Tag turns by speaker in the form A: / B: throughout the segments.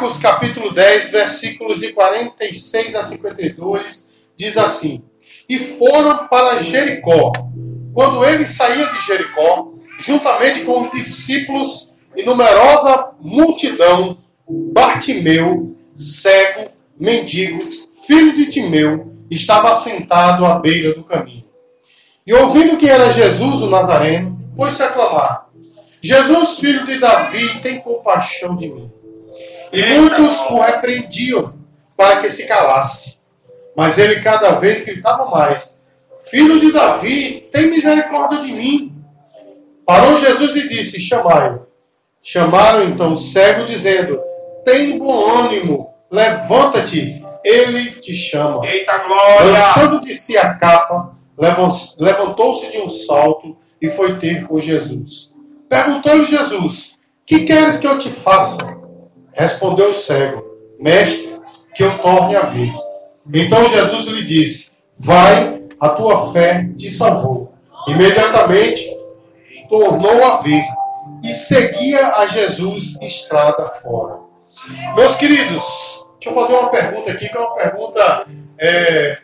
A: Marcos capítulo 10, versículos de 46 a 52, diz assim: E foram para Jericó. Quando ele saía de Jericó, juntamente com os discípulos e numerosa multidão, Bartimeu, cego, mendigo, filho de Timeu, estava sentado à beira do caminho. E ouvindo que era Jesus o Nazareno, pôs-se a clamar: Jesus, filho de Davi, tem compaixão de mim. E muitos o repreendiam para que se calasse. Mas ele cada vez gritava mais: Filho de Davi, tem misericórdia de mim. Parou Jesus e disse: Chamai-o. Chamaram então o cego, dizendo: Tem bom ânimo, levanta-te, ele te chama.
B: Eita glória!
A: Lançando de si a capa, levantou-se de um salto e foi ter com Jesus. Perguntou-lhe Jesus: Que queres que eu te faça? Respondeu o cego: Mestre, que eu torne a ver. Então Jesus lhe disse: Vai, a tua fé te salvou. Imediatamente tornou a ver e seguia a Jesus estrada fora. Meus queridos, deixa eu fazer uma pergunta aqui, que é uma pergunta, é,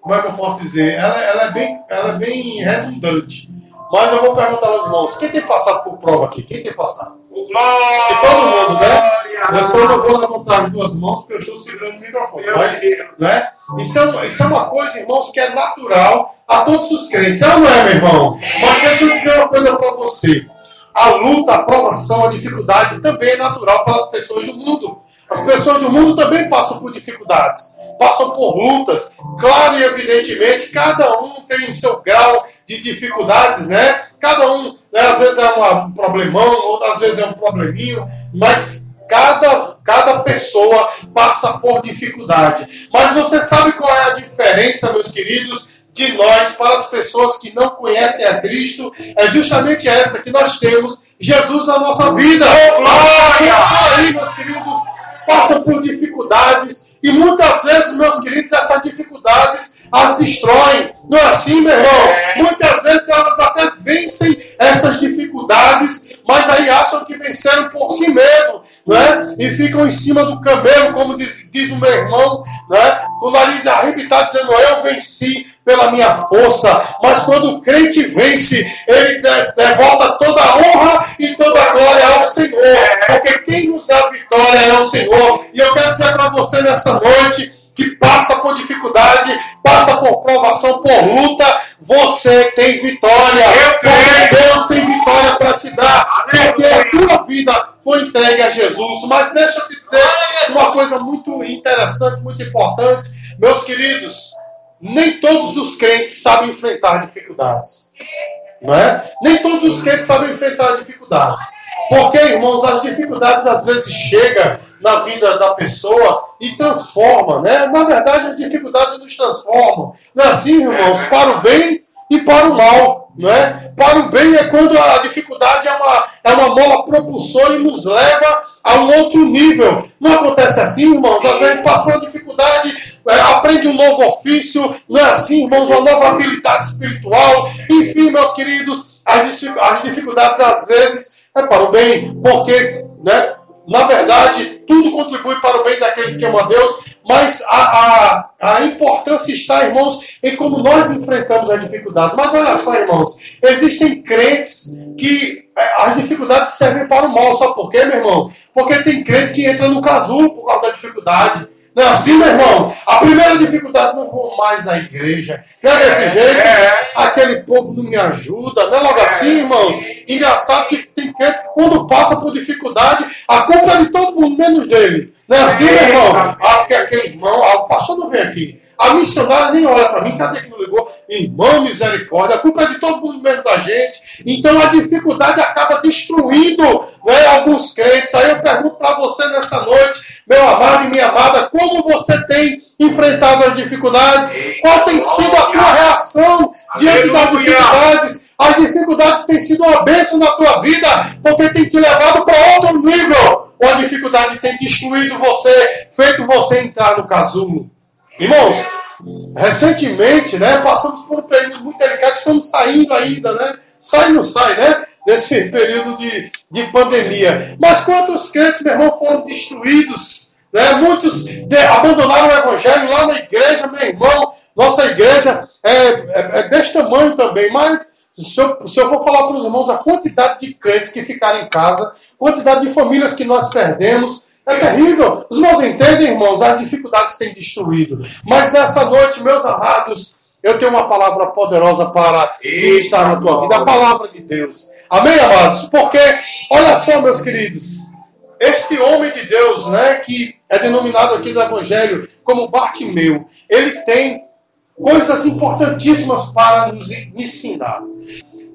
A: como é que eu posso dizer? Ela, ela, é bem, ela é bem redundante. Mas eu vou perguntar aos irmãos: quem tem passado por prova aqui? Quem tem passado? E todo mundo, né? Eu só não vou levantar as duas mãos porque eu estou segurando o microfone. Mas, né? Isso, é uma, isso é uma coisa, irmãos, que é natural a todos os crentes. Ah, não é, meu irmão? Mas deixa eu dizer uma coisa para você. A luta, a provação, a dificuldade também é natural para as pessoas do mundo. As pessoas do mundo também passam por dificuldades, passam por lutas. Claro e evidentemente, cada um tem seu grau de dificuldades, né? Cada um, né, às vezes é um problemão, outras vezes é um probleminho, mas cada, cada pessoa passa por dificuldade. Mas você sabe qual é a diferença, meus queridos, de nós para as pessoas que não conhecem a Cristo? É justamente essa que nós temos Jesus na nossa vida.
B: Glória!
A: Aí, meus queridos, passam por dificuldades e muitas vezes, meus queridos, essas dificuldades as destroem. Não é assim, meu irmão?
B: É.
A: Muitas vezes elas até vencem essas dificuldades, mas aí acham que venceram por si mesmo, né? E ficam em cima do camelo, como diz, diz o meu irmão, né? Com o nariz arrebitado, dizendo: Eu venci pela minha força. Mas quando o crente vence, ele de- devolta toda a honra e toda a glória ao Senhor. Porque quem nos dá vitória é o Senhor. E eu quero dizer para você nessa noite que passa por dificuldade, passa por provação, por luta, você tem vitória. Porque Deus tem vitória para te dar. Porque a tua vida foi entregue a Jesus. Mas deixa eu te dizer uma coisa muito interessante, muito importante. Meus queridos, nem todos os crentes sabem enfrentar dificuldades. Não é? Nem todos os crentes sabem enfrentar dificuldades. Porque, irmãos, as dificuldades às vezes chegam na vida da pessoa e transforma, né? Na verdade, as dificuldades nos transformam. Não é assim, irmãos? Para o bem e para o mal, não é? Para o bem é quando a dificuldade é uma, é uma mola propulsora e nos leva a um outro nível. Não acontece assim, irmãos? Às vezes passa por uma dificuldade, é, aprende um novo ofício, não é assim, irmãos? Uma nova habilidade espiritual. Enfim, meus queridos, as, dific- as dificuldades às vezes é para o bem, porque, né? Na verdade, tudo contribui para o bem daqueles que amam a Deus, mas a, a, a importância está, irmãos, em como nós enfrentamos as dificuldades. Mas olha só, irmãos, existem crentes que é, as dificuldades servem para o mal. Sabe por quê, meu irmão? Porque tem crente que entra no casulo por causa da dificuldade. Não é assim, meu irmão? A primeira dificuldade, não vou mais à igreja. Não é desse
B: É,
A: jeito?
B: é.
A: Aquele povo não me ajuda. Não é logo assim, irmãos? Engraçado que tem crente que quando passa por dificuldade, a culpa é de todo mundo, menos dele. Não é assim, meu irmão? Ah, porque aquele irmão, ah, o pastor não vem aqui. A missionária nem olha para mim, cadê que não ligou? Irmão, misericórdia, a culpa é de todo mundo, menos da gente. Então a dificuldade acaba destruindo né, alguns crentes. Aí eu pergunto para você nessa noite, meu amado e minha amada, como você tem enfrentado as dificuldades? Qual tem sido a tua reação diante das dificuldades? As dificuldades têm sido uma bênção na tua vida, porque tem te levado para outro nível. Ou a dificuldade tem destruído você, feito você entrar no casulo. Irmãos, recentemente, né, passamos por um período muito delicado, estamos saindo ainda, né? Sai e não sai, né? nesse período de, de pandemia. Mas quantos crentes, meu irmão, foram destruídos? Né? Muitos de, abandonaram o evangelho lá na igreja, meu irmão. Nossa igreja é, é, é desse tamanho também, mas se eu, se eu for falar para os irmãos a quantidade de crentes que ficaram em casa, quantidade de famílias que nós perdemos, é terrível. Os irmãos entendem, irmãos, as dificuldades têm destruído. Mas nessa noite, meus amados, eu tenho uma palavra poderosa para estar na tua vida, a palavra de Deus. Amém, amados? Porque, olha só, meus queridos, este homem de Deus, né, que é denominado aqui no Evangelho como Bartimeu, ele tem coisas importantíssimas para nos ensinar.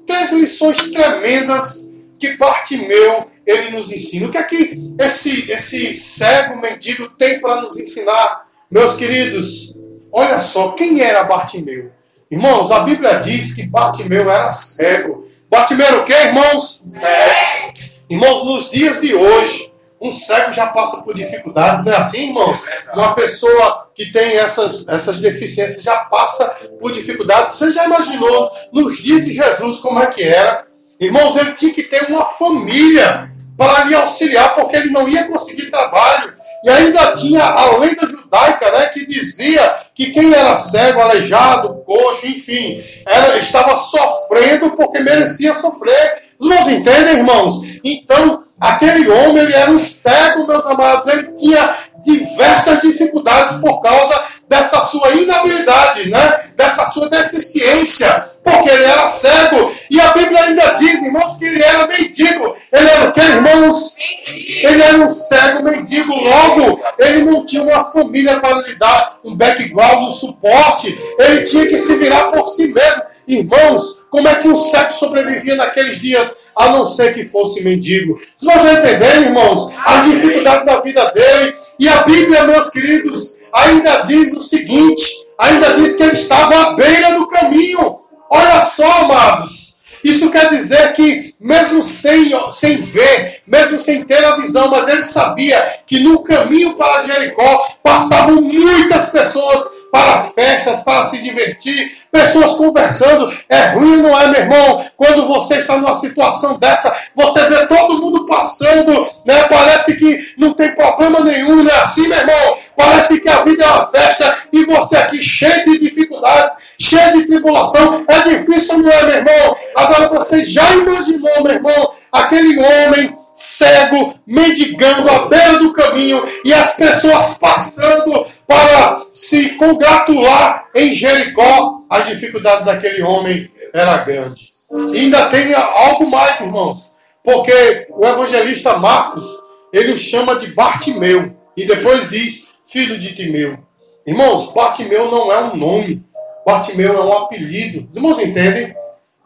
A: Três lições tremendas que Bartimeu ele nos ensina. O que é que esse, esse cego mendigo tem para nos ensinar, meus queridos? Olha só, quem era Bartimeu? Irmãos, a Bíblia diz que Bartimeu era cego. Bartimeu era o que, irmãos? Cego. Irmãos, nos dias de hoje, um cego já passa por dificuldades, não é assim, irmãos? Uma pessoa que tem essas, essas deficiências já passa por dificuldades. Você já imaginou nos dias de Jesus como é que era? Irmãos, ele tinha que ter uma família para lhe auxiliar, porque ele não ia conseguir trabalho. E ainda tinha a lenda judaica, né, que dizia que quem era cego, aleijado, coxo, enfim, era, estava sofrendo porque merecia sofrer. Os entendem, irmãos? Então, Aquele homem, ele era um cego, meus amados. Ele tinha diversas dificuldades por causa dessa sua inabilidade, né? dessa sua deficiência, porque ele era cego. E a Bíblia ainda diz, irmãos, que ele era mendigo. Ele era o que, irmãos? Ele era um cego mendigo. Logo, ele não tinha uma família para lhe dar um background, um suporte. Ele tinha que se virar por si mesmo. Irmãos, como é que um cego sobrevivia naqueles dias, a não ser que fosse mendigo? Vocês entenderem, irmãos, as dificuldades da vida dele. E a Bíblia, meus queridos, ainda diz o seguinte: ainda diz que ele estava à beira do caminho. Olha só, amados. Isso quer dizer que, mesmo sem, sem ver, mesmo sem ter a visão, mas ele sabia que no caminho para Jericó passavam muitas pessoas para festas, para se divertir, pessoas conversando. É ruim, não é, meu irmão? Quando você está numa situação dessa, você vê todo mundo passando, né? Parece que não tem problema nenhum, não é assim, meu irmão? Parece que a vida é uma festa e você aqui cheio de dificuldades, cheio de tribulação. É difícil, não é, meu irmão? Agora você já imaginou, meu irmão, aquele homem cego, mendigando à beira do caminho e as pessoas passando para se congratular em Jericó. As dificuldades daquele homem era grande. E ainda tem algo mais, irmãos, porque o evangelista Marcos ele o chama de Bartimeu e depois diz filho de Timeu. Irmãos, Bartimeu não é um nome, Bartimeu é um apelido. Os irmãos entendem?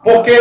A: Porque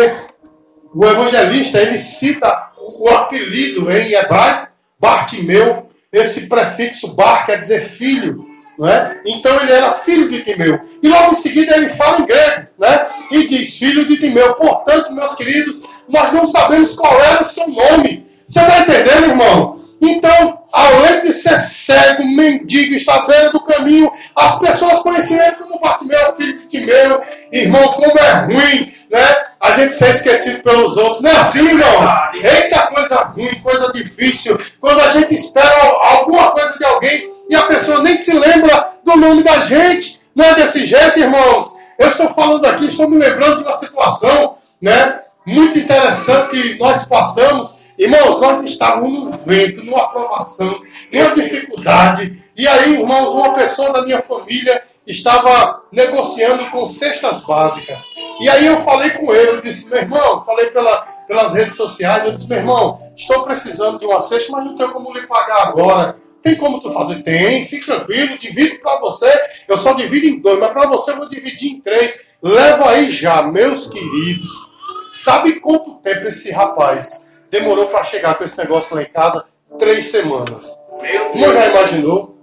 A: o evangelista ele cita o apelido em hebraico, Bartimeu, esse prefixo bar quer dizer filho, não é? Então ele era filho de Timeu. E logo em seguida ele fala em grego, né? E diz filho de Timeu. Portanto, meus queridos, nós não sabemos qual era o seu nome. Você está entendendo, irmão? Então, além de ser cego, mendigo, está à beira do caminho, as pessoas conheciam ele como Bartimeu, filho de Timeu. Irmão, como é ruim, né? A gente ser esquecido pelos outros. Não é assim, irmão? Eita, coisa ruim, coisa difícil. Quando a gente espera alguma coisa de alguém e a pessoa nem se lembra do nome da gente. Não é desse jeito, irmãos. Eu estou falando aqui, estou me lembrando de uma situação, né? Muito interessante que nós passamos Irmãos, nós estávamos no vento, numa aprovação, numa dificuldade. E aí, irmãos, uma pessoa da minha família estava negociando com cestas básicas. E aí eu falei com ele, eu disse, meu irmão, falei pela, pelas redes sociais, eu disse, meu irmão, estou precisando de uma cesta, mas não tenho como lhe pagar agora. Tem como tu fazer? Tem, fique tranquilo, divido para você. Eu só divido em dois, mas para você eu vou dividir em três. Leva aí já, meus queridos. Sabe quanto tempo esse rapaz demorou para chegar com esse negócio lá em casa três semanas. Meu Deus. já imaginou?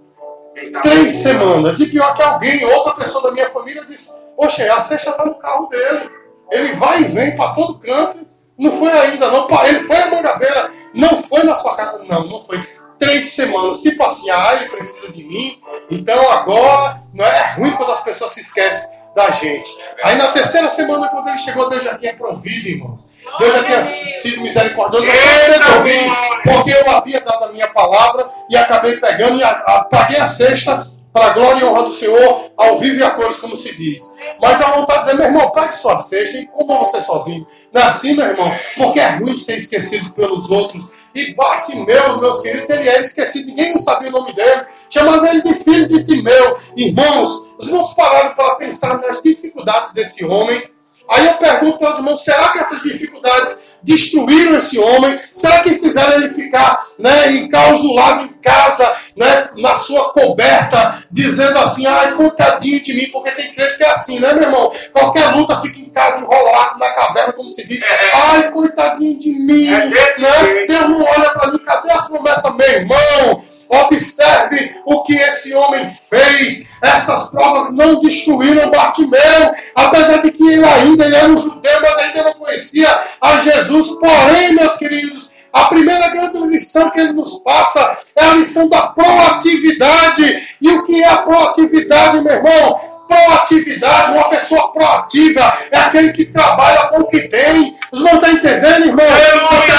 A: Três semanas. E pior que alguém, outra pessoa da minha família disse: Poxa, a cesta está no carro dele. Ele vai e vem para todo canto. Não foi ainda, não. Ele foi a Mangabeira. Não foi na sua casa, não. Não foi. Três semanas. Tipo assim, ah, ele precisa de mim. Então agora, não é ruim quando as pessoas se esquecem da gente. Aí na terceira semana, quando ele chegou, Deus já tinha provido, irmãos. Deus já tinha sido misericordioso, eu só resolvi, porque eu havia dado a minha palavra e acabei pegando e a, a, paguei a sexta para a glória e honra do Senhor, ao vivo e a cores, como se diz. Mas dá vontade de dizer, meu irmão, pague sua cesta e coma você sozinho. Não é assim, meu irmão? Porque é ruim ser esquecido pelos outros. E Bartimeu, meus queridos, ele era esquecido, ninguém sabia o nome dele. Chamava ele de filho de Timeu. Irmãos, os irmãos pararam para pensar nas dificuldades desse homem. Aí eu pergunto para os irmãos, será que essas dificuldades destruíram esse homem? Será que fizeram ele ficar né, encausulado casa, né, na sua coberta, dizendo assim, ai, coitadinho de mim, porque tem crente que é assim, né, meu irmão? Qualquer luta fica em casa enrolado na caverna, como se diz, é. ai, coitadinho de mim, é né? Deus não olha para mim, cadê as promessas, meu irmão? Observe o que esse homem fez. Essas provas não destruíram Bartimeu, apesar de que ele ainda ele era um judeu, mas ainda não conhecia a Jesus. Porém, meus queridos, a primeira grande lição que ele nos passa é a lição da proatividade. E o que é a proatividade, meu irmão? Proatividade, uma pessoa proativa é aquele que trabalha com o que tem. Os não estão entendendo, irmão?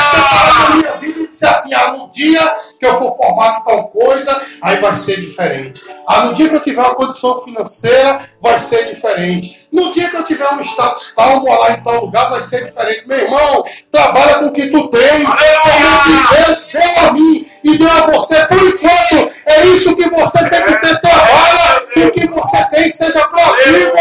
A: Separar a minha vida e dizer assim: ah, no dia que eu for formado em tal coisa, aí vai ser diferente. Ah, no dia que eu tiver uma condição financeira, vai ser diferente. No dia que eu tiver um status tal, morar em tal lugar, vai ser diferente. Meu irmão, trabalha com o que tu tem. Deus deu a mim e deu a você por enquanto. É isso que você tem que ter. Trabalha com o que você tem, seja proativo.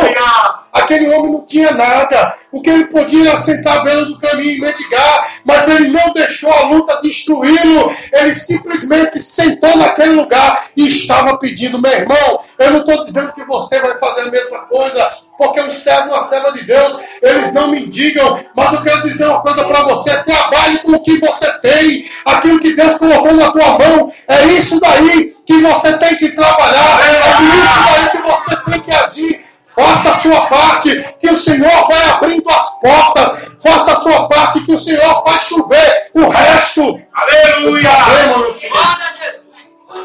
A: Aquele homem não tinha nada. O que ele podia sentar à beira do caminho e mendigar, mas ele não deixou a luta destruí-lo. Ele simplesmente sentou naquele lugar e estava pedindo, meu irmão, eu não estou dizendo que você vai fazer a mesma coisa, porque um servo, uma serva de Deus, eles não me digam, mas eu quero dizer uma coisa para você: trabalhe com o que você tem, aquilo que Deus colocou na tua mão, é isso daí que você tem que trabalhar, é isso daí que você tem que agir. Faça a sua parte, que o Senhor vai abrindo as portas. Faça a sua parte, que o Senhor vai chover o resto. Aleluia!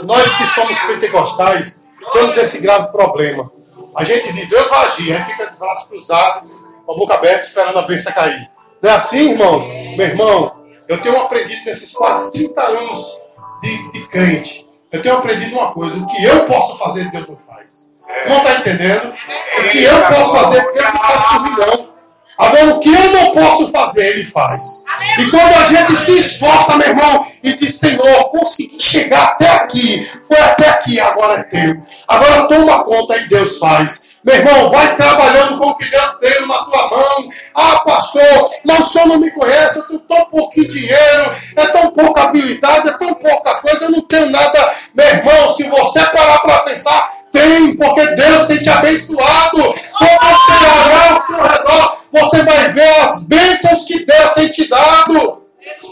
A: Nós que somos pentecostais, temos esse grave problema. A gente diz, Deus vai agir, a gente fica de braços cruzados, com a boca aberta, esperando a bênção cair. Não é assim, irmãos? Meu irmão, eu tenho aprendido nesses quase 30 anos de, de crente. Eu tenho aprendido uma coisa: o que eu posso fazer, Deus não faz. Não está entendendo? O que eu posso fazer, Deus não faz por mim, não. Agora, o que eu não posso fazer, Ele faz. E quando a gente se esforça, meu irmão, e diz, Senhor, consegui chegar até aqui, foi até aqui, agora é teu. Agora toma conta e Deus faz. Meu irmão, vai trabalhando com o que Deus deu na tua mão. Ah, pastor, mas o senhor não me conhece, eu tenho tão pouquinho dinheiro, é tão pouca habilidade, é tão pouca coisa, eu não tenho nada. Meu irmão, se você parar para pensar, tem, porque Deus tem te abençoado. Quando você olhar ao seu redor, você vai ver as bênçãos que Deus tem te dado.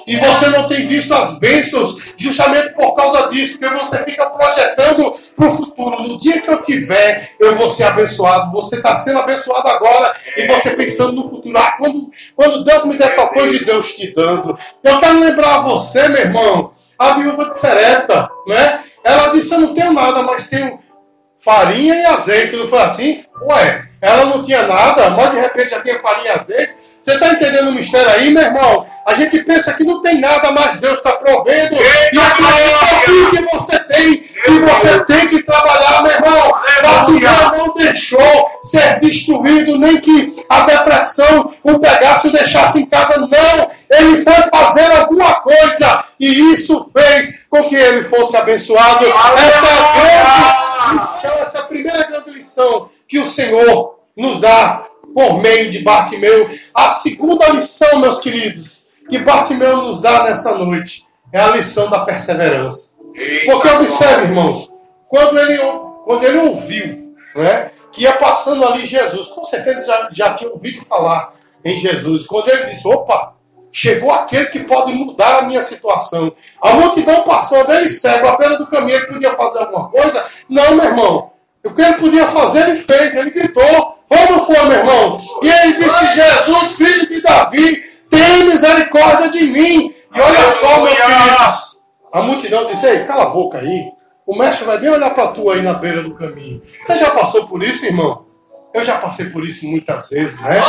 A: E você não tem visto as bênçãos justamente por causa disso, porque você fica projetando para o futuro. No dia que eu tiver, eu vou ser abençoado. Você está sendo abençoado agora e você pensando no futuro. Ah, quando, quando Deus me der tal coisa e Deus te dando. Eu quero lembrar a você, meu irmão, a viúva de Sereta, né? Ela disse: Eu não tenho nada, mas tenho farinha e azeite. Não foi assim? Ué, ela não tinha nada, mas de repente já tinha farinha e azeite. Você está entendendo o mistério aí, meu irmão? A gente pensa que não tem nada, mas Deus está provendo. E acredita que você tem, e você tem que trabalhar, meu irmão. Batilhão não deixou ser destruído, nem que a depressão o pegasse e o deixasse em casa. Não! Ele foi fazer alguma coisa, e isso fez com que ele fosse abençoado. Essa é a grande lição, essa é a primeira grande lição que o Senhor nos dá por meio de Bartimeu. A segunda lição, meus queridos, que Bartimeu nos dá nessa noite é a lição da perseverança. Porque observe, irmãos, quando ele, quando ele ouviu né, que ia passando ali Jesus, com certeza já, já tinha ouvido falar em Jesus. Quando ele disse: opa, chegou aquele que pode mudar a minha situação. A multidão passando, ele cego, à beira do caminho, ele podia fazer alguma coisa? Não, meu irmão. O que ele podia fazer, ele fez, ele gritou. Foi não foi, meu irmão? E ele disse: Jesus, filho de Davi, tem misericórdia de mim. E olha só, meus queridos. A multidão disse: Ei, cala a boca aí. O mestre vai bem olhar para tu aí na beira do caminho. Você já passou por isso, irmão? Eu já passei por isso muitas vezes, né?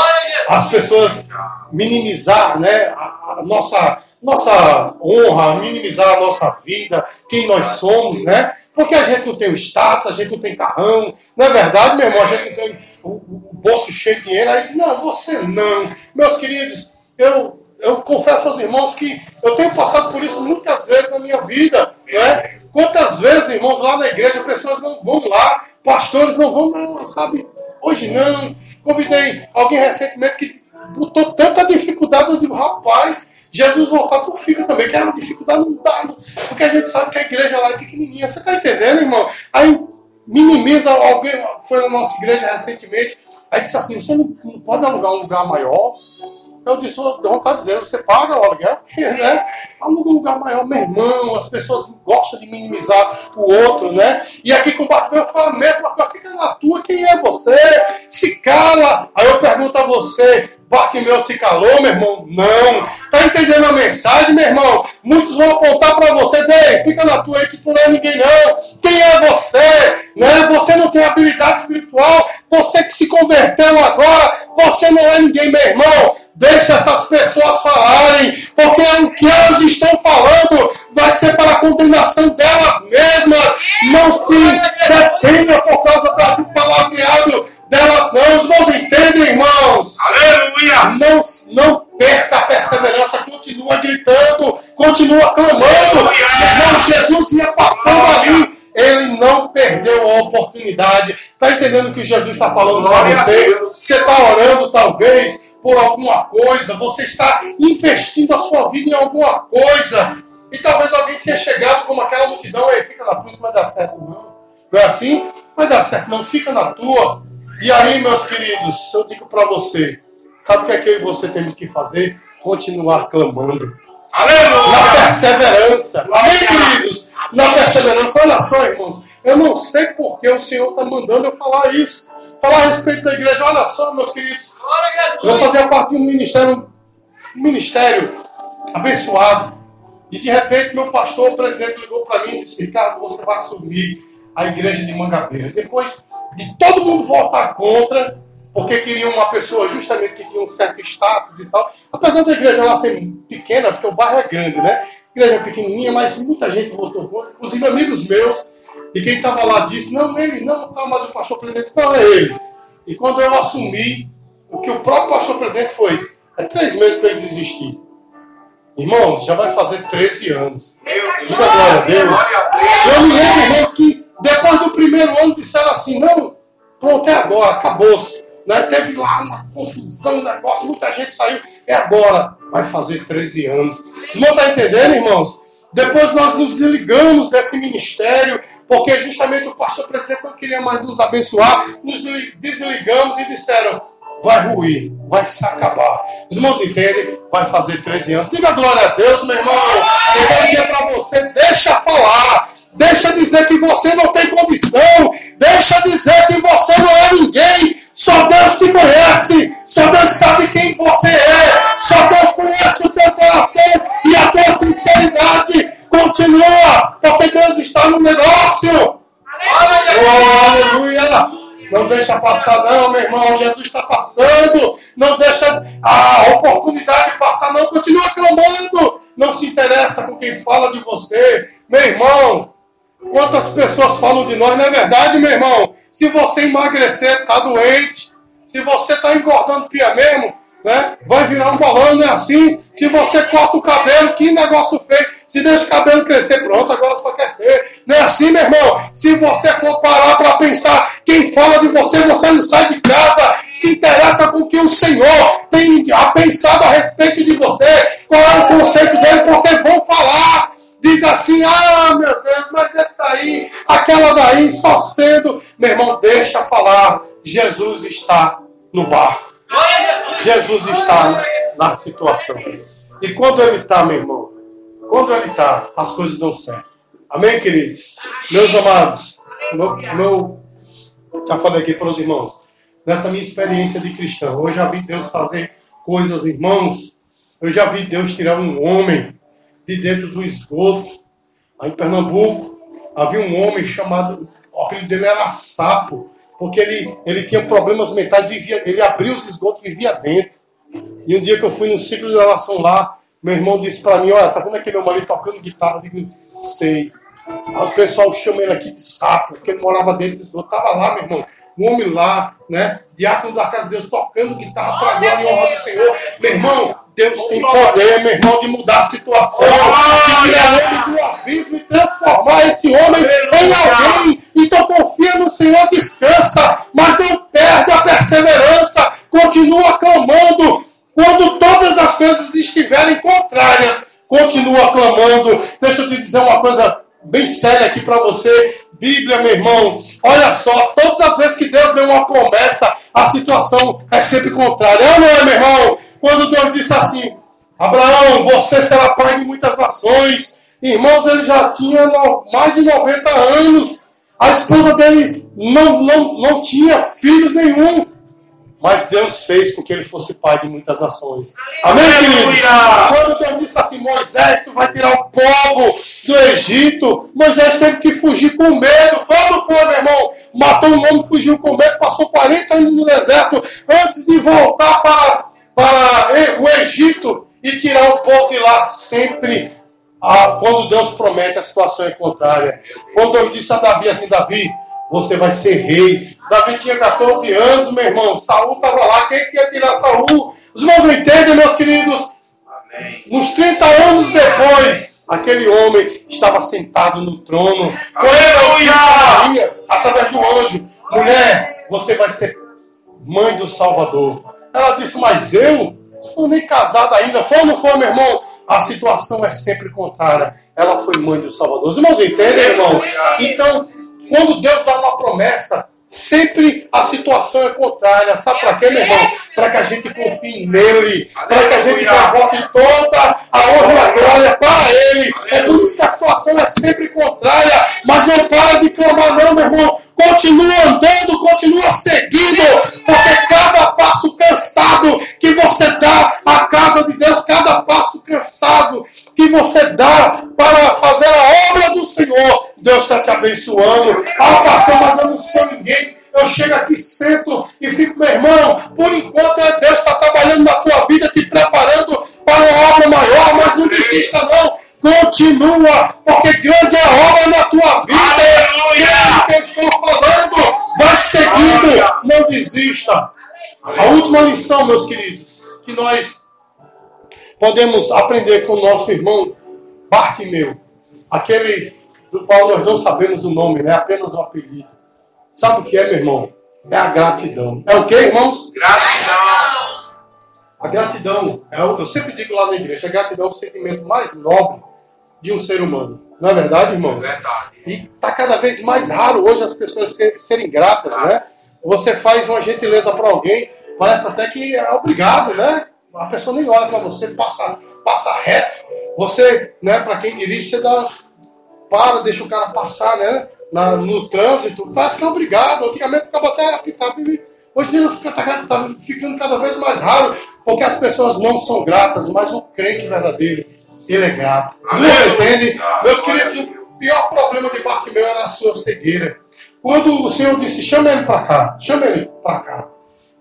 A: As pessoas minimizar, né, a, a nossa nossa honra, minimizar a nossa vida, quem nós somos, né? Porque a gente não tem o status, a gente não tem carrão. Não é verdade, meu irmão? A gente não tem o, bolso cheio de dinheiro. Aí, não, você não. Meus queridos, eu, eu confesso aos irmãos que eu tenho passado por isso muitas vezes na minha vida. Né? Quantas vezes, irmãos, lá na igreja, pessoas não vão lá, pastores não vão, não, sabe? Hoje não. Convidei alguém recentemente que botou tanta dificuldade, eu digo, rapaz, Jesus voltar, tu fica também, que é uma dificuldade não dá. Porque a gente sabe que a igreja lá é pequenininha. Você está entendendo, irmão? Aí minimiza alguém, foi na nossa igreja recentemente, aí disse assim, você não, pode alugar um lugar maior. Eu disse, não está dizendo, você paga o aluguel, né? Aluga um lugar maior, meu irmão, as pessoas gostam de minimizar o outro, né? E aqui com o Bartolomeu foi a mesma coisa, fica na tua, quem é você? Se cala. Aí eu pergunto a você, Bartimeu se calou, meu irmão? Não. Tá entendendo a mensagem, meu irmão? Muitos vão apontar para você e dizer, Ei, fica na tua aí que tu não é ninguém não. Quem é você? Né? Você não tem habilidade espiritual. Você que se converteu agora, você não é ninguém, meu irmão. Deixa essas pessoas falarem, porque o que elas estão falando vai ser para a condenação delas mesmas. Não se detenha por causa do palavreado delas não. Os irmãos entendem, irmãos?
B: Aleluia!
A: Não, não perca a perseverança, continua gritando, continua clamando. Irmão, Jesus ia passando ali. Ele não perdeu a oportunidade. Está entendendo o que Jesus está falando para você? Você está orando, talvez, por alguma coisa. Você está investindo a sua vida em alguma coisa. E talvez alguém tenha chegado como aquela multidão. Aí fica na tua, isso vai dar certo, não. Não é assim? Vai dar certo, não. Fica na tua. E aí, meus queridos, eu digo para você, sabe o que é que eu e você temos que fazer? Continuar clamando.
B: Aleluia!
A: Na perseverança. Amém, queridos? Na perseverança. Olha só, irmãos. Eu não sei por que o Senhor está mandando eu falar isso. Falar a respeito da igreja. Olha só, meus queridos. Eu fazia parte de um ministério, um ministério abençoado. E de repente, meu pastor, o presidente, ligou para mim e disse: Ricardo, você vai assumir a igreja de Mangabeira. Depois de todo mundo votar contra, porque queriam uma pessoa justamente que tinha um certo status e tal. Apesar da igreja lá ser pequena, porque o bairro é grande, né? Igreja pequenininha, mas muita gente votou contra, inclusive amigos meus. E quem estava lá disse: não, ele não, tá, mas o pastor presidente não é ele. E quando eu assumi, o que o próprio pastor presidente foi: é três meses para ele desistir. Irmãos, já vai fazer 13 anos. Diga glória a Deus. Eu me lembro, irmãos, que depois do primeiro ano disseram assim, não, pronto, é agora, acabou-se. Né? Teve lá uma confusão, um negócio, muita gente saiu, é agora. Vai fazer 13 anos. Não está entendendo, irmãos? Depois nós nos desligamos desse ministério, porque justamente o pastor presidente não queria mais nos abençoar. Nos desligamos e disseram, vai ruir, vai se acabar. Os irmãos entendem? Vai fazer 13 anos. Diga glória a Deus, meu irmão. Eu quero dizer para você, deixa falar. Deixa dizer que você não tem condição. Deixa dizer que você não é ninguém. Só Deus te conhece. Só Deus sabe quem você é. Só Deus conhece o teu coração e a tua sinceridade. Continua, porque Deus está no negócio. Oh, aleluia! Não deixa passar, não, meu irmão. Jesus está passando. Não deixa a oportunidade passar, não. Continua clamando. Não se interessa com quem fala de você. Meu irmão, Quantas pessoas falam de nós, não é verdade, meu irmão? Se você emagrecer, está doente. Se você está engordando pia mesmo, né? Vai virar um bolão, não é assim? Se você corta o cabelo, que negócio feio. Se deixa o cabelo crescer, pronto, agora só quer ser. Não é assim, meu irmão? Se você for parar para pensar quem fala de você, você não sai de casa. Se interessa com o que o Senhor tem pensado a respeito de você. Qual é o conceito dele? Porque vão falar diz assim: ah, meu Deus, mas esse daí, aquela daí, só sendo. Meu irmão, deixa falar. Jesus está no barco. Jesus está na situação. E quando ele está, meu irmão, quando ele está, as coisas dão certo. Amém, queridos? Meus amados, meu, meu, já falei aqui para os irmãos, nessa minha experiência de cristão, eu já vi Deus fazer coisas, irmãos. Eu já vi Deus tirar um homem de dentro do esgoto. Aí em Pernambuco havia um homem chamado, o apelido dele era Sapo. porque ele, ele tinha problemas mentais, vivia, ele abria os esgotos, vivia dentro. E um dia que eu fui no ciclo de oração lá, meu irmão disse para mim, olha, tá vendo aquele homem ali tocando guitarra? Eu digo, sei. Aí o pessoal chama ele aqui de sapo, porque ele morava dentro do esgoto. Tava lá, meu irmão, um homem lá, né? Diácono da casa de Deus, tocando guitarra para glória e honra do Senhor. Meu irmão, Deus tem poder, meu irmão, de mudar a situação, de tirar ele do abismo e transformar esse homem em alguém. Então confia no Senhor, descansa, mas não perde a perseverança, continua clamando. Quando todas as coisas estiverem contrárias, continua clamando. Deixa eu te dizer uma coisa bem séria aqui para você. Bíblia, meu irmão, olha só, todas as vezes que Deus deu uma promessa, a situação é sempre contrária. É ou não é, meu irmão? Quando Deus disse assim: Abraão, você será pai de muitas nações. Irmãos, ele já tinha mais de 90 anos. A esposa dele não, não, não tinha filhos nenhum. Mas Deus fez com que ele fosse pai de muitas nações. Amém, queridos? Quando Deus disse assim, Moisés, tu vai tirar o povo do Egito, Moisés teve que fugir com medo. Quando foi, meu irmão? Matou um homem, fugiu com medo, passou 40 anos no deserto antes de voltar para, para o Egito e tirar o povo de lá sempre. Ah, quando Deus promete, a situação é contrária. Quando Deus disse a Davi assim, Davi, você vai ser rei. Davi tinha 14 anos, meu irmão. Saul estava lá. Quem quer tirar Saul? Os irmãos não entendem, meus queridos? Amém. Uns 30 anos depois, aquele homem estava sentado no trono. Aleluia! Através do anjo. Mulher, você vai ser mãe do Salvador. Ela disse, mas eu? Não nem casada ainda. Foi ou não foi, meu irmão? A situação é sempre contrária. Ela foi mãe do Salvador. Os irmãos entendem, irmãos? Então, quando Deus dá uma promessa, sempre a situação é contrária. Sabe para quê, meu irmão? Para que a gente confie nele, para que a gente volte toda a honra e a glória para ele. É por isso que a situação é sempre contrária, mas não para de clamar, não, meu irmão. Continua andando, continua seguindo, você dá para fazer a obra do Senhor, Deus está te abençoando. Ah, pastor, mas eu não sou ninguém. Eu chego aqui, sento e fico, meu irmão, por enquanto é Deus está trabalhando na tua vida, te preparando para uma obra maior, mas não desista não. Continua, porque grande é a obra na tua vida. Aleluia! que eu estou falando, vai seguindo, não desista. A última lição, meus queridos, que nós podemos aprender com o nosso irmão Bartimeu, aquele do qual nós não sabemos o nome, né? apenas o apelido. Sabe o que é, meu irmão? É a gratidão. É o que, irmãos?
B: Gratidão.
A: A gratidão, é o, eu sempre digo lá na igreja, a gratidão é o sentimento mais nobre de um ser humano. Não é verdade, irmãos?
B: É verdade.
A: E está cada vez mais raro hoje as pessoas serem gratas, né? Você faz uma gentileza para alguém, parece até que é obrigado, né? A pessoa nem olha para você, passa, passa reto. Você, né, para quem dirige, você dá, para, deixa o cara passar, né? Na, no trânsito, parece que é obrigado. Antigamente ficava até apitado. Hoje em dia fica, tá, tá ficando cada vez mais raro, porque as pessoas não são gratas, mas o crente verdadeiro, ele é grato. Não entende? Meus queridos, o pior problema de Bartimeu era a sua cegueira. Quando o Senhor disse, chama ele para cá, chama ele para cá.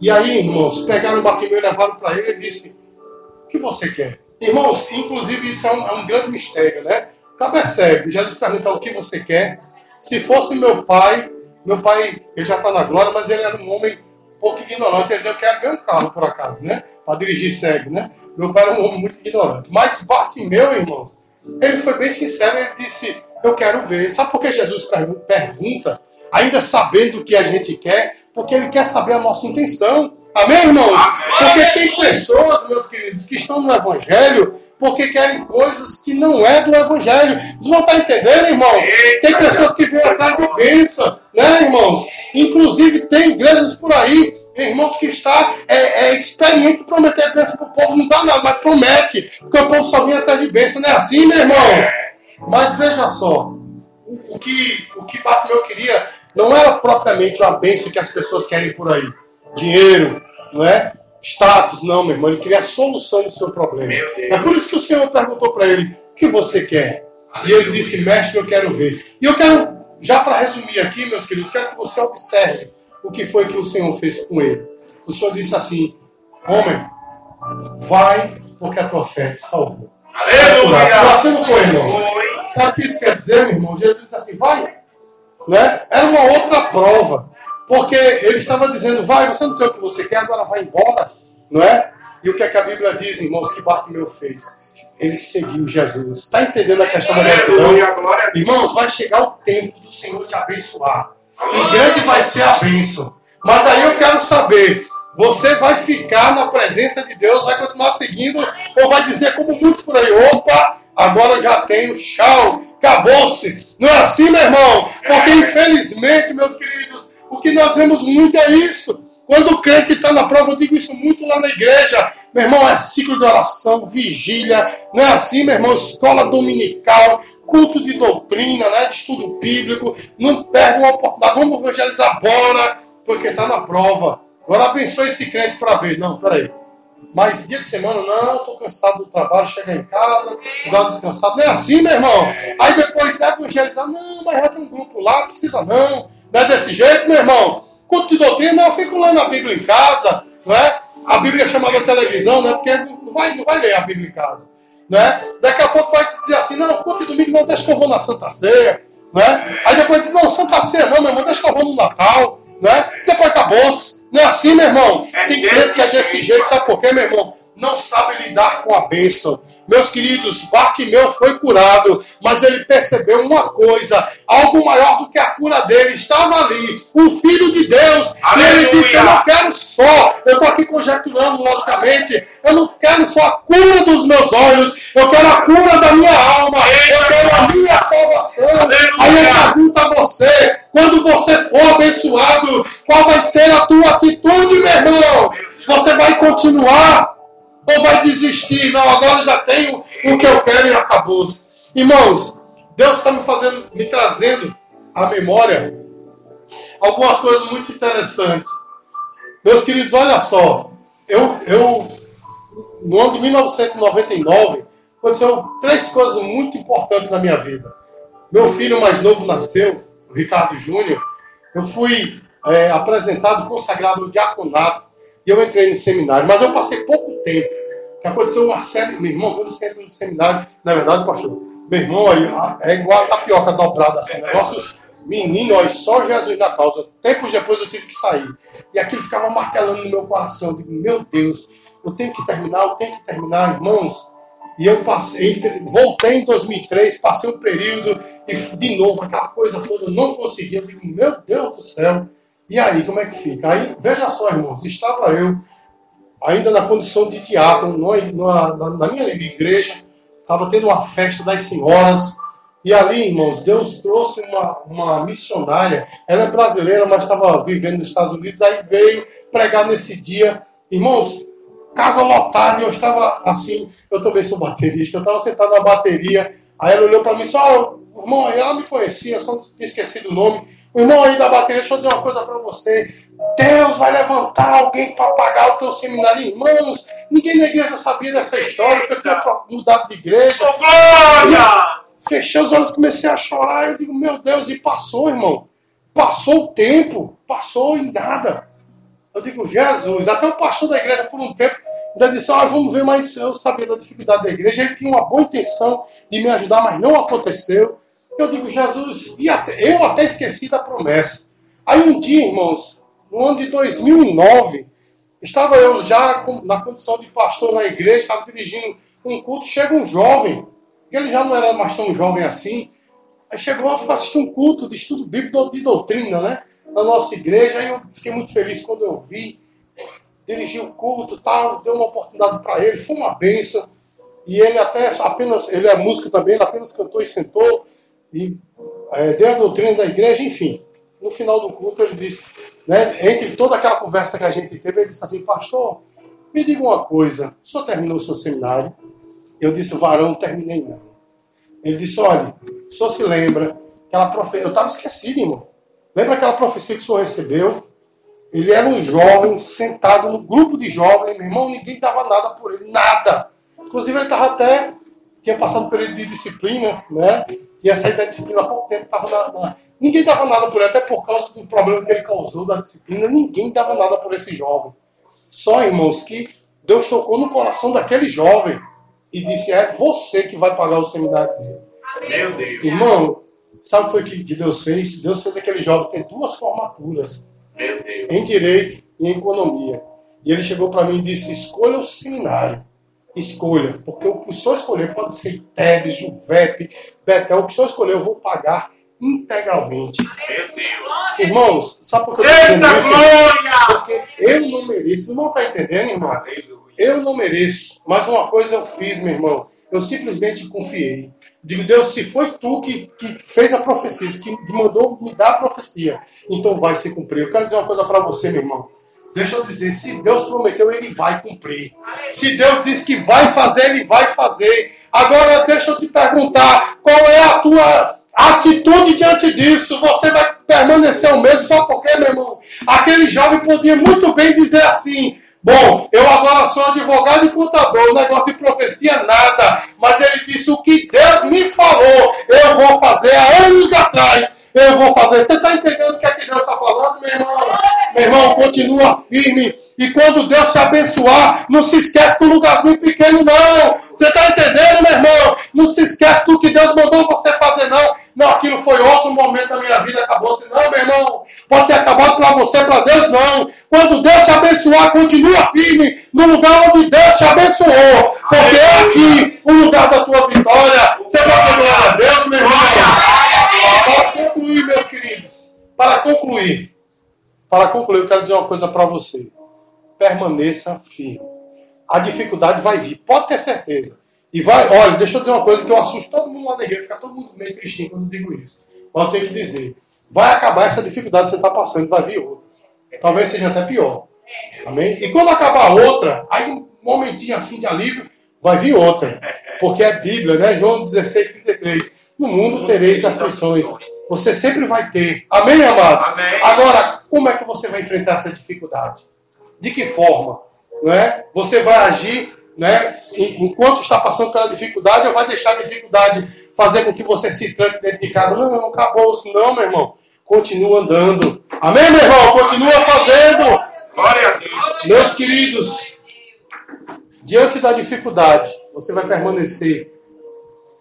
A: E aí, irmãos, pegaram o Bartimeu e levaram para ele e disse, o que você quer? Irmãos, inclusive isso é um, é um grande mistério, né? Cabe cego. Jesus perguntou o que você quer. Se fosse meu pai, meu pai, ele já está na glória, mas ele era um homem pouco ignorante. Quer dizer, eu quero ganhar um carro, por acaso, né? Para dirigir cego, né? Meu pai era um homem muito ignorante. Mas Bartimeu, irmãos, ele foi bem sincero. Ele disse, eu quero ver. Sabe por que Jesus pergunta? Ainda sabendo o que a gente quer, porque ele quer saber a nossa intenção. Amém, irmãos? Porque tem pessoas, meus queridos, que estão no Evangelho porque querem coisas que não é do Evangelho. Vocês não estão entendendo, irmãos? Tem pessoas que vêm atrás de bênção, né, irmãos? Inclusive, tem igrejas por aí, irmãos, que está é, é experiente prometer bênção para o povo, não dá nada, mas promete, porque o povo só vem atrás de bênção. Não é assim, meu irmão? Mas veja só, o que, o que Bartimeu queria não era propriamente uma bênção que as pessoas querem por aí. Dinheiro, não é? status, não, meu irmão. Ele queria a solução do seu problema. É por isso que o Senhor perguntou para ele: o que você quer? E ele disse: mestre, eu quero ver. E eu quero, já para resumir aqui, meus queridos, quero que você observe o que foi que o Senhor fez com ele. O Senhor disse assim: Homem, vai, porque a tua fé te salvou.
B: Aleluia!
A: Você não foi, irmão? Sabe o que isso quer dizer, meu irmão? Jesus disse assim: vai. Né? Era uma outra prova. Porque ele estava dizendo: vai, você não tem o que você quer, agora vai embora. Não é? E o que, é que a Bíblia diz, irmãos, que Bartimeu fez? Ele seguiu Jesus. Está entendendo a questão da gratidão? Irmãos, vai chegar o tempo do Senhor te abençoar. E grande vai ser a bênção. Mas aí eu quero saber, você vai ficar na presença de Deus, vai continuar seguindo, ou vai dizer como muitos por aí, opa, agora eu já tenho, tchau, acabou-se. Não é assim, meu irmão? Porque infelizmente, meus queridos, o que nós vemos muito é isso. Quando o crente está na prova, eu digo isso muito lá na igreja. Meu irmão, é ciclo de oração, vigília. Não é assim, meu irmão? Escola dominical, culto de doutrina, né? de estudo bíblico. Não perde uma oportunidade. Vamos evangelizar, bora, porque está na prova. Agora abençoe esse crente para ver. Não, peraí. Mas dia de semana, não, estou cansado do trabalho, chegar em casa, dar uma descansada. Não é assim, meu irmão. Aí depois evangelizar, não, mas já tem um grupo lá, precisa não. Não é desse jeito, meu irmão. Culto de doutrina, eu fico lendo a Bíblia em casa, não é? A Bíblia é chamada televisão, né? Porque não vai, não vai ler a Bíblia em casa. Né? Daqui a pouco vai dizer assim, não, culto de domingo não, deixa que eu vou na Santa Ceia. Né? Aí depois diz, não, Santa Ceia não, meu irmão, deixa que eu vou no Natal. Né? Depois acabou-se. Não é assim, meu irmão? Tem crente que é desse jeito, sabe por quê, meu irmão? Não sabe lidar com a bênção. Meus queridos, Bartimeu foi curado, mas ele percebeu uma coisa: algo maior do que a cura dele estava ali, o Filho de Deus. Aleluia. E ele disse: Eu não quero só, eu estou aqui conjecturando, logicamente, eu não quero só a cura dos meus olhos, eu quero a cura da minha alma, eu quero a minha salvação. Aleluia. Aí eu pergunto a você: quando você for abençoado, qual vai ser a tua atitude, meu irmão? Você vai continuar ou vai desistir? Não, agora já tenho o que eu quero e acabou-se. Irmãos, Deus está me fazendo, me trazendo à memória algumas coisas muito interessantes. Meus queridos, olha só. Eu, eu no ano de 1999, aconteceu três coisas muito importantes na minha vida. Meu filho mais novo nasceu, o Ricardo Júnior. Eu fui é, apresentado, consagrado no diaconato e eu entrei no seminário, mas eu passei pouco tempo. Que aconteceu uma série, meu irmão, quando você entra no seminário, na verdade, pastor, meu irmão, aí, é igual a tapioca dobrada, assim, menino, ó, só Jesus na causa. Tempos depois eu tive que sair. E aquilo ficava martelando no meu coração. Digo, meu Deus, eu tenho que terminar, eu tenho que terminar, irmãos. E eu passei, voltei em 2003, passei um período e de novo aquela coisa toda, eu não consegui. Eu digo, meu Deus do céu, e aí, como é que fica? Aí, veja só, irmãos, estava eu, ainda na condição de diácono, na, na, na minha igreja, estava tendo uma festa das senhoras, e ali, irmãos, Deus trouxe uma, uma missionária, ela é brasileira, mas estava vivendo nos Estados Unidos, aí veio pregar nesse dia. Irmãos, casa lotada, eu estava assim, eu também sou baterista, eu estava sentado na bateria, aí ela olhou para mim, só, irmão, ela me conhecia, só tinha esquecido o nome, irmão aí da bateria, deixa eu dizer uma coisa para você. Deus vai levantar alguém para pagar o teu seminário. Irmãos, ninguém na igreja sabia dessa história, porque eu tinha mudado de igreja.
B: Glória!
A: Fechei os olhos, comecei a chorar. Eu digo, meu Deus, e passou, irmão. Passou o tempo, passou em nada. Eu digo, Jesus, até o pastor da igreja, por um tempo, ainda disse, ah, vamos ver, mas eu sabia da dificuldade da igreja. Ele tinha uma boa intenção de me ajudar, mas não aconteceu. Eu digo, Jesus, até, eu até esqueci da promessa. Aí um dia, irmãos, no ano de 2009, estava eu já na condição de pastor na igreja, estava dirigindo um culto, chega um jovem, ele já não era mais tão jovem assim, aí chegou a assistir um culto de estudo bíblico de doutrina, né? Na nossa igreja, aí eu fiquei muito feliz quando eu vi, dirigi o culto tal, deu uma oportunidade para ele, foi uma benção. E ele até apenas, ele é músico também, ele apenas cantou e sentou e é, deu a doutrina da igreja, enfim. No final do culto ele disse, né, entre toda aquela conversa que a gente teve, ele disse assim, pastor, me diga uma coisa, o senhor terminou o seu seminário? Eu disse, varão, terminei não. Ele disse, olha, o senhor se lembra, aquela profecia, eu estava esquecido, irmão. Lembra aquela profecia que o senhor recebeu? Ele era um jovem sentado no grupo de jovens, meu irmão, ninguém dava nada por ele, nada. Inclusive ele estava até, tinha passado um período de disciplina, né? tinha saído da disciplina há pouco tempo, estava na, na, Ninguém dava nada por ele, até por causa do problema que ele causou da disciplina. Ninguém dava nada por esse jovem. Só, irmãos, que Deus tocou no coração daquele jovem e disse: É você que vai pagar o seminário dele.
B: Meu Deus.
A: Irmão, sabe o que que Deus fez? Deus fez aquele jovem ter duas formaturas, em direito e em economia. E ele chegou para mim e disse: Escolha o seminário. Escolha, porque o que o senhor escolher pode ser TEBS, JUVEP, Betel, o que o senhor escolher eu vou pagar integralmente.
B: Meu Deus.
A: Irmãos, sabe por que eu
B: Eita
A: isso?
B: glória!
A: Porque eu não mereço. Não está entendendo, irmão?
B: Aleluia.
A: Eu não mereço. Mas uma coisa eu fiz, meu irmão. Eu simplesmente confiei. Digo, Deus, se foi tu que, que fez a profecia, que mandou me dar a profecia, então vai se cumprir. Eu quero dizer uma coisa para você, meu irmão. Deixa eu dizer, se Deus prometeu, ele vai cumprir. Se Deus disse que vai fazer, ele vai fazer. Agora deixa eu te perguntar, qual é a tua atitude diante disso? Você vai permanecer o mesmo, sabe por quê, meu irmão? Aquele jovem podia muito bem dizer assim: Bom, eu agora sou advogado e contador, negócio de profecia nada. Mas ele disse: O que Deus me falou, eu vou fazer há anos atrás. Eu vou fazer. Você está entendendo o que é que Deus está falando, meu irmão? Meu irmão, continua firme. E quando Deus te abençoar, não se esquece do lugarzinho pequeno, não. Você está entendendo, meu irmão? Não se esquece do que Deus mandou você fazer, não. Não, aquilo foi outro momento da minha vida, acabou-se. Não, meu irmão. Pode ter acabado para você, para Deus, não. Quando Deus te abençoar, continua firme no lugar onde Deus te abençoou. Porque é aqui o lugar da tua vitória. Você vai ser a Deus, meu irmão. Para concluir, meus queridos. Para concluir. Para concluir, eu quero dizer uma coisa para você. Permaneça firme. A dificuldade vai vir, pode ter certeza. E vai, olha, deixa eu dizer uma coisa que eu assusto todo mundo lá na igreja, fica todo mundo meio tristinho quando eu digo isso. Mas eu tenho que dizer, vai acabar essa dificuldade que você está passando, vai vir outra. Talvez seja até pior. Amém? E quando acabar outra, aí um momentinho assim de alívio, vai vir outra. Porque é Bíblia, né? João 16, 33. No mundo tereis aflições. Você sempre vai ter. Amém, amados?
B: Amém.
A: Agora, como é que você vai enfrentar essa dificuldade? De que forma? Não é? Você vai agir né? En- enquanto está passando pela dificuldade, ou vai deixar a dificuldade fazer com que você se tranque dentro de casa? Não, não acabou isso, não, meu irmão. Continua andando. Amém, meu irmão? Continua fazendo.
B: Glória.
A: Meus queridos, diante da dificuldade, você vai permanecer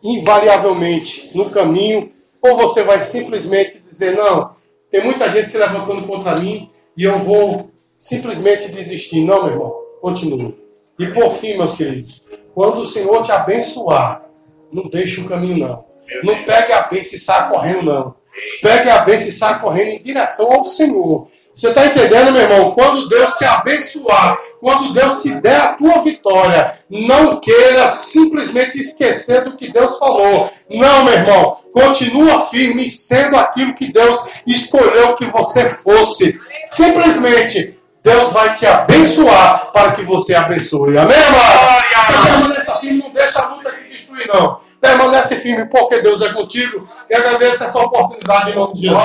A: invariavelmente no caminho, ou você vai simplesmente dizer: Não, tem muita gente se levantando contra mim e eu vou simplesmente desistir. Não, meu irmão, continue. E por fim, meus queridos, quando o Senhor te abençoar, não deixe o caminho, não. Não pegue a bênção e saia correndo, não. Pegue a bênção e saia correndo em direção ao Senhor. Você está entendendo, meu irmão? Quando Deus te abençoar, quando Deus te der a tua vitória, não queira simplesmente esquecer do que Deus falou. Não, meu irmão. Continua firme sendo aquilo que Deus escolheu que você fosse. Simplesmente, Deus vai te abençoar para que você abençoe. Amém, amado? Permaneça firme, não deixa a luta te destruir, não. Permanece firme porque Deus é contigo. E agradeço essa oportunidade em nome de Jesus.